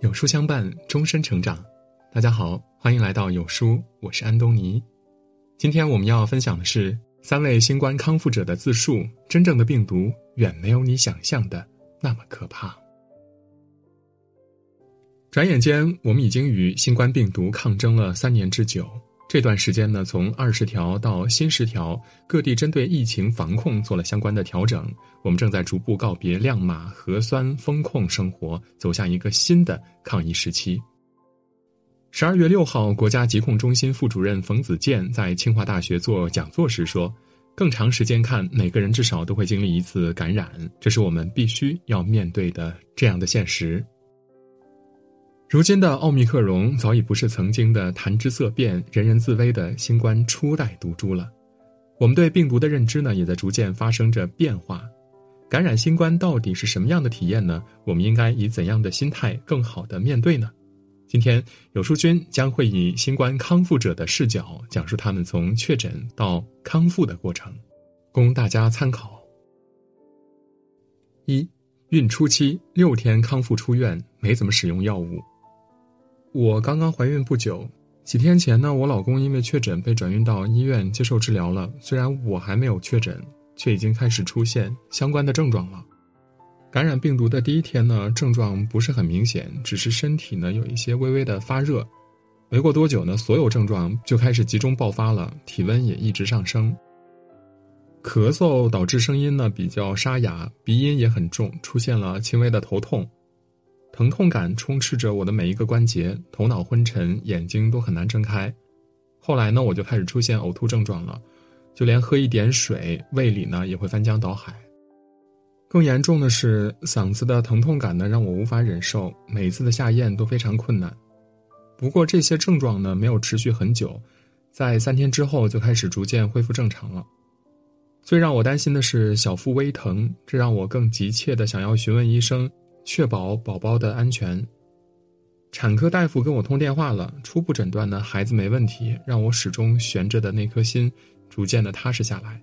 有书相伴，终身成长。大家好，欢迎来到有书，我是安东尼。今天我们要分享的是三位新冠康复者的自述：真正的病毒远没有你想象的那么可怕。转眼间，我们已经与新冠病毒抗争了三年之久。这段时间呢，从二十条到新十条，各地针对疫情防控做了相关的调整。我们正在逐步告别亮码、核酸、风控生活，走向一个新的抗疫时期。十二月六号，国家疾控中心副主任冯子健在清华大学做讲座时说：“更长时间看，每个人至少都会经历一次感染，这是我们必须要面对的这样的现实。”如今的奥密克戎早已不是曾经的谈之色变、人人自危的新冠初代毒株了。我们对病毒的认知呢，也在逐渐发生着变化。感染新冠到底是什么样的体验呢？我们应该以怎样的心态更好的面对呢？今天有书君将会以新冠康复者的视角，讲述他们从确诊到康复的过程，供大家参考。一，孕初期六天康复出院，没怎么使用药物。我刚刚怀孕不久，几天前呢，我老公因为确诊被转运到医院接受治疗了。虽然我还没有确诊，却已经开始出现相关的症状了。感染病毒的第一天呢，症状不是很明显，只是身体呢有一些微微的发热。没过多久呢，所有症状就开始集中爆发了，体温也一直上升。咳嗽导致声音呢比较沙哑，鼻音也很重，出现了轻微的头痛。疼痛感充斥着我的每一个关节，头脑昏沉，眼睛都很难睁开。后来呢，我就开始出现呕吐症状了，就连喝一点水，胃里呢也会翻江倒海。更严重的是，嗓子的疼痛感呢让我无法忍受，每次的下咽都非常困难。不过这些症状呢没有持续很久，在三天之后就开始逐渐恢复正常了。最让我担心的是小腹微疼，这让我更急切的想要询问医生。确保宝宝的安全。产科大夫跟我通电话了，初步诊断呢，孩子没问题，让我始终悬着的那颗心逐渐的踏实下来。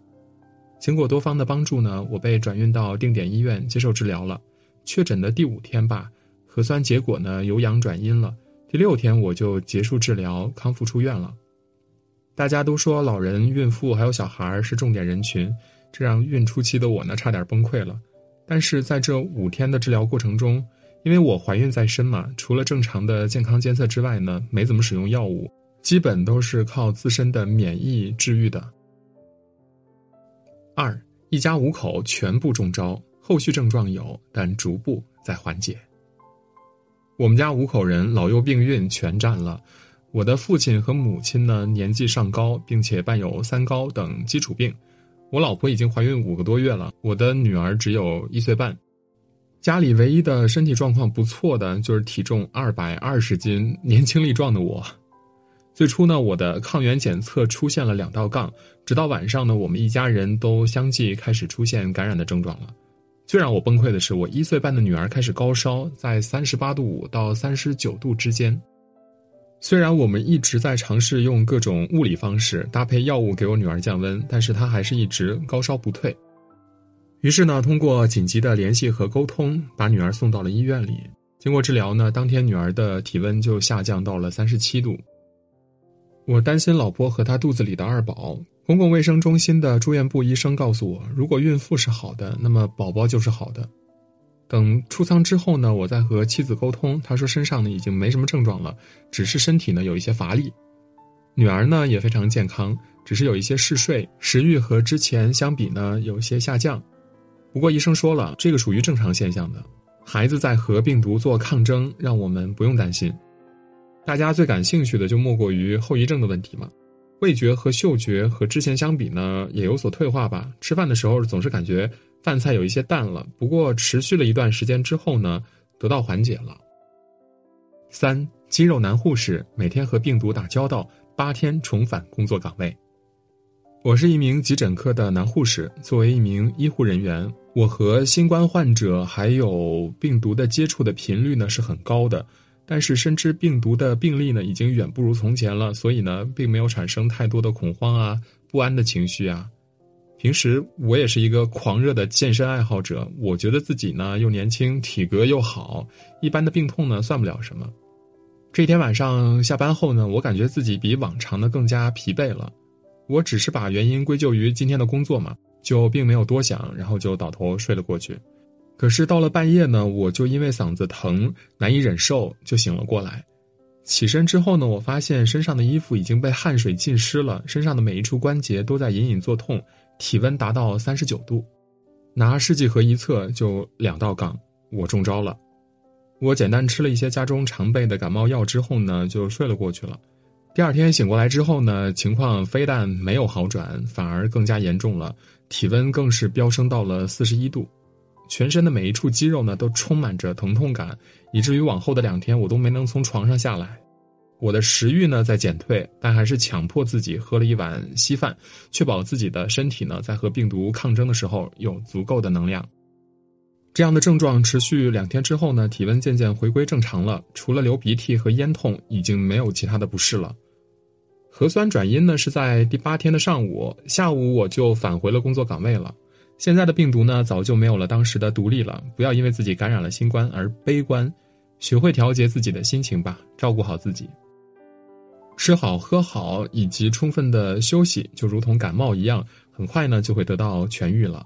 经过多方的帮助呢，我被转运到定点医院接受治疗了。确诊的第五天吧，核酸结果呢由阳转阴了。第六天我就结束治疗，康复出院了。大家都说老人、孕妇还有小孩是重点人群，这让孕初期的我呢差点崩溃了。但是在这五天的治疗过程中，因为我怀孕在身嘛，除了正常的健康监测之外呢，没怎么使用药物，基本都是靠自身的免疫治愈的。二，一家五口全部中招，后续症状有，但逐步在缓解。我们家五口人老幼病孕全占了，我的父亲和母亲呢年纪尚高，并且伴有三高等基础病。我老婆已经怀孕五个多月了，我的女儿只有一岁半，家里唯一的身体状况不错的就是体重二百二十斤、年轻力壮的我。最初呢，我的抗原检测出现了两道杠，直到晚上呢，我们一家人都相继开始出现感染的症状了。最让我崩溃的是，我一岁半的女儿开始高烧，在三十八度五到三十九度之间。虽然我们一直在尝试用各种物理方式搭配药物给我女儿降温，但是她还是一直高烧不退。于是呢，通过紧急的联系和沟通，把女儿送到了医院里。经过治疗呢，当天女儿的体温就下降到了三十七度。我担心老婆和她肚子里的二宝。公共卫生中心的住院部医生告诉我，如果孕妇是好的，那么宝宝就是好的。等出舱之后呢，我再和妻子沟通，她说身上呢已经没什么症状了，只是身体呢有一些乏力。女儿呢也非常健康，只是有一些嗜睡，食欲和之前相比呢有些下降。不过医生说了，这个属于正常现象的，孩子在和病毒做抗争，让我们不用担心。大家最感兴趣的就莫过于后遗症的问题嘛，味觉和嗅觉和之前相比呢也有所退化吧，吃饭的时候总是感觉。饭菜有一些淡了，不过持续了一段时间之后呢，得到缓解了。三肌肉男护士每天和病毒打交道，八天重返工作岗位。我是一名急诊科的男护士，作为一名医护人员，我和新冠患者还有病毒的接触的频率呢是很高的，但是深知病毒的病例呢已经远不如从前了，所以呢并没有产生太多的恐慌啊、不安的情绪啊。平时我也是一个狂热的健身爱好者，我觉得自己呢又年轻，体格又好，一般的病痛呢算不了什么。这天晚上下班后呢，我感觉自己比往常的更加疲惫了。我只是把原因归咎于今天的工作嘛，就并没有多想，然后就倒头睡了过去。可是到了半夜呢，我就因为嗓子疼难以忍受，就醒了过来。起身之后呢，我发现身上的衣服已经被汗水浸湿了，身上的每一处关节都在隐隐作痛。体温达到三十九度，拿试剂盒一测就两道杠，我中招了。我简单吃了一些家中常备的感冒药之后呢，就睡了过去了。第二天醒过来之后呢，情况非但没有好转，反而更加严重了，体温更是飙升到了四十一度，全身的每一处肌肉呢都充满着疼痛感，以至于往后的两天我都没能从床上下来。我的食欲呢在减退，但还是强迫自己喝了一碗稀饭，确保自己的身体呢在和病毒抗争的时候有足够的能量。这样的症状持续两天之后呢，体温渐渐回归正常了，除了流鼻涕和咽痛，已经没有其他的不适了。核酸转阴呢是在第八天的上午，下午我就返回了工作岗位了。现在的病毒呢早就没有了当时的毒力了，不要因为自己感染了新冠而悲观，学会调节自己的心情吧，照顾好自己。吃好喝好以及充分的休息，就如同感冒一样，很快呢就会得到痊愈了。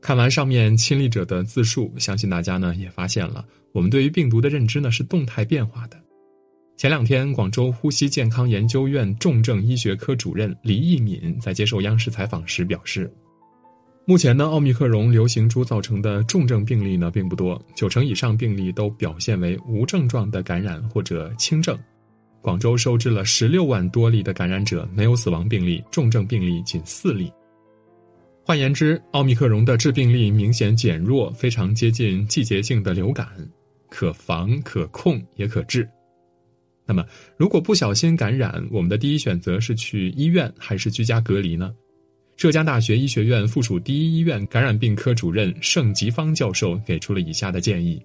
看完上面亲历者的自述，相信大家呢也发现了，我们对于病毒的认知呢是动态变化的。前两天，广州呼吸健康研究院重症医学科主任李义敏在接受央视采访时表示。目前呢，奥密克戎流行株造成的重症病例呢并不多，九成以上病例都表现为无症状的感染或者轻症。广州收治了十六万多例的感染者，没有死亡病例，重症病例仅四例。换言之，奥密克戎的致病力明显减弱，非常接近季节性的流感，可防可控也可治。那么，如果不小心感染，我们的第一选择是去医院还是居家隔离呢？浙江大学医学院附属第一医院感染病科主任盛吉芳教授给出了以下的建议：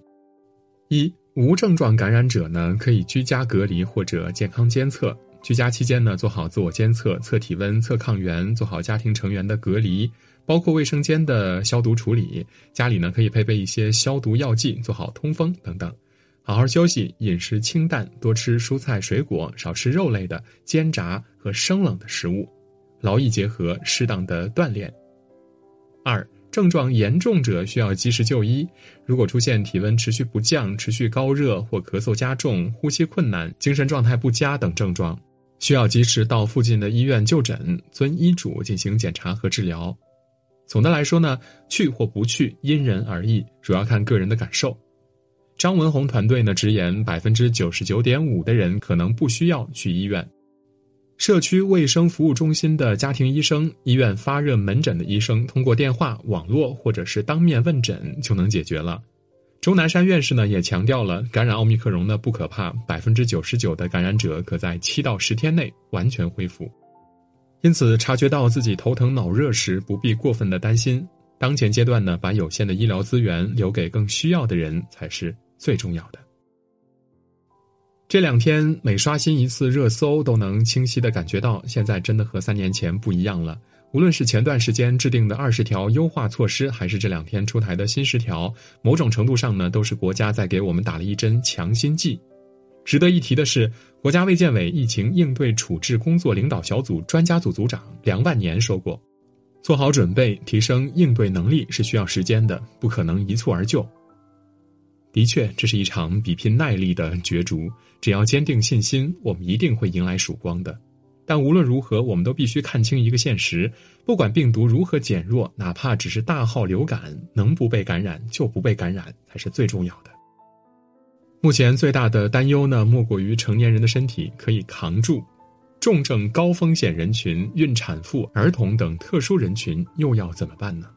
一、无症状感染者呢，可以居家隔离或者健康监测。居家期间呢，做好自我监测，测体温、测抗原，做好家庭成员的隔离，包括卫生间的消毒处理。家里呢，可以配备一些消毒药剂，做好通风等等。好好休息，饮食清淡，多吃蔬菜水果，少吃肉类的、煎炸和生冷的食物。劳逸结合，适当的锻炼。二、症状严重者需要及时就医。如果出现体温持续不降、持续高热或咳嗽加重、呼吸困难、精神状态不佳等症状，需要及时到附近的医院就诊，遵医嘱进行检查和治疗。总的来说呢，去或不去因人而异，主要看个人的感受。张文宏团队呢直言，百分之九十九点五的人可能不需要去医院。社区卫生服务中心的家庭医生、医院发热门诊的医生，通过电话、网络或者是当面问诊就能解决了。钟南山院士呢也强调了，感染奥密克戎呢不可怕，百分之九十九的感染者可在七到十天内完全恢复。因此，察觉到自己头疼脑热时，不必过分的担心。当前阶段呢，把有限的医疗资源留给更需要的人才是最重要的。这两天每刷新一次热搜，都能清晰的感觉到，现在真的和三年前不一样了。无论是前段时间制定的二十条优化措施，还是这两天出台的新十条，某种程度上呢，都是国家在给我们打了一针强心剂。值得一提的是，国家卫健委疫情应对处置工作领导小组专家组组长梁万年说过：“做好准备，提升应对能力是需要时间的，不可能一蹴而就。”的确，这是一场比拼耐力的角逐。只要坚定信心，我们一定会迎来曙光的。但无论如何，我们都必须看清一个现实：不管病毒如何减弱，哪怕只是大号流感，能不被感染就不被感染才是最重要的。目前最大的担忧呢，莫过于成年人的身体可以扛住，重症高风险人群、孕产妇、儿童等特殊人群又要怎么办呢？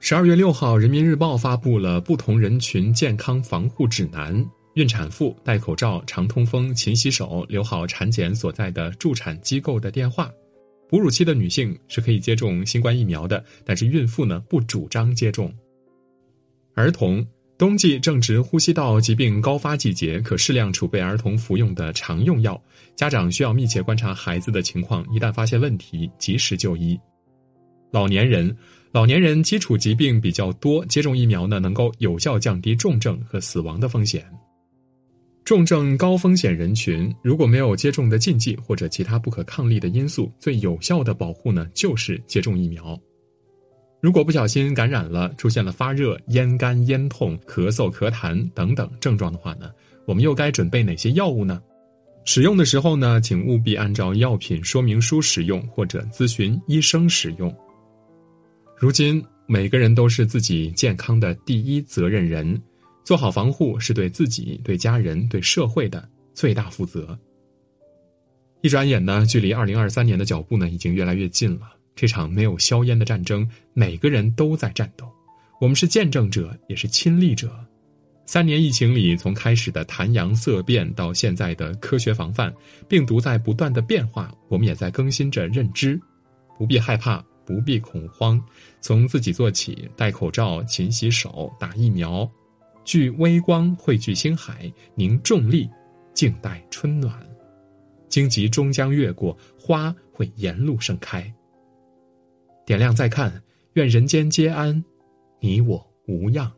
十二月六号，《人民日报》发布了不同人群健康防护指南。孕产妇戴口罩、常通风、勤洗手、留好产检所在的助产机构的电话。哺乳期的女性是可以接种新冠疫苗的，但是孕妇呢不主张接种。儿童冬季正值呼吸道疾病高发季节，可适量储备儿童服用的常用药。家长需要密切观察孩子的情况，一旦发现问题，及时就医。老年人，老年人基础疾病比较多，接种疫苗呢，能够有效降低重症和死亡的风险。重症高风险人群如果没有接种的禁忌或者其他不可抗力的因素，最有效的保护呢，就是接种疫苗。如果不小心感染了，出现了发热、咽干、咽痛、咳嗽、咳痰等等症状的话呢，我们又该准备哪些药物呢？使用的时候呢，请务必按照药品说明书使用，或者咨询医生使用。如今，每个人都是自己健康的第一责任人。做好防护是对自己、对家人、对社会的最大负责。一转眼呢，距离二零二三年的脚步呢，已经越来越近了。这场没有硝烟的战争，每个人都在战斗，我们是见证者，也是亲历者。三年疫情里，从开始的谈阳色变到现在的科学防范，病毒在不断的变化，我们也在更新着认知。不必害怕，不必恐慌，从自己做起，戴口罩、勤洗手、打疫苗。聚微光，汇聚星海，凝重力，静待春暖。荆棘终将越过，花会沿路盛开。点亮再看，愿人间皆安，你我无恙。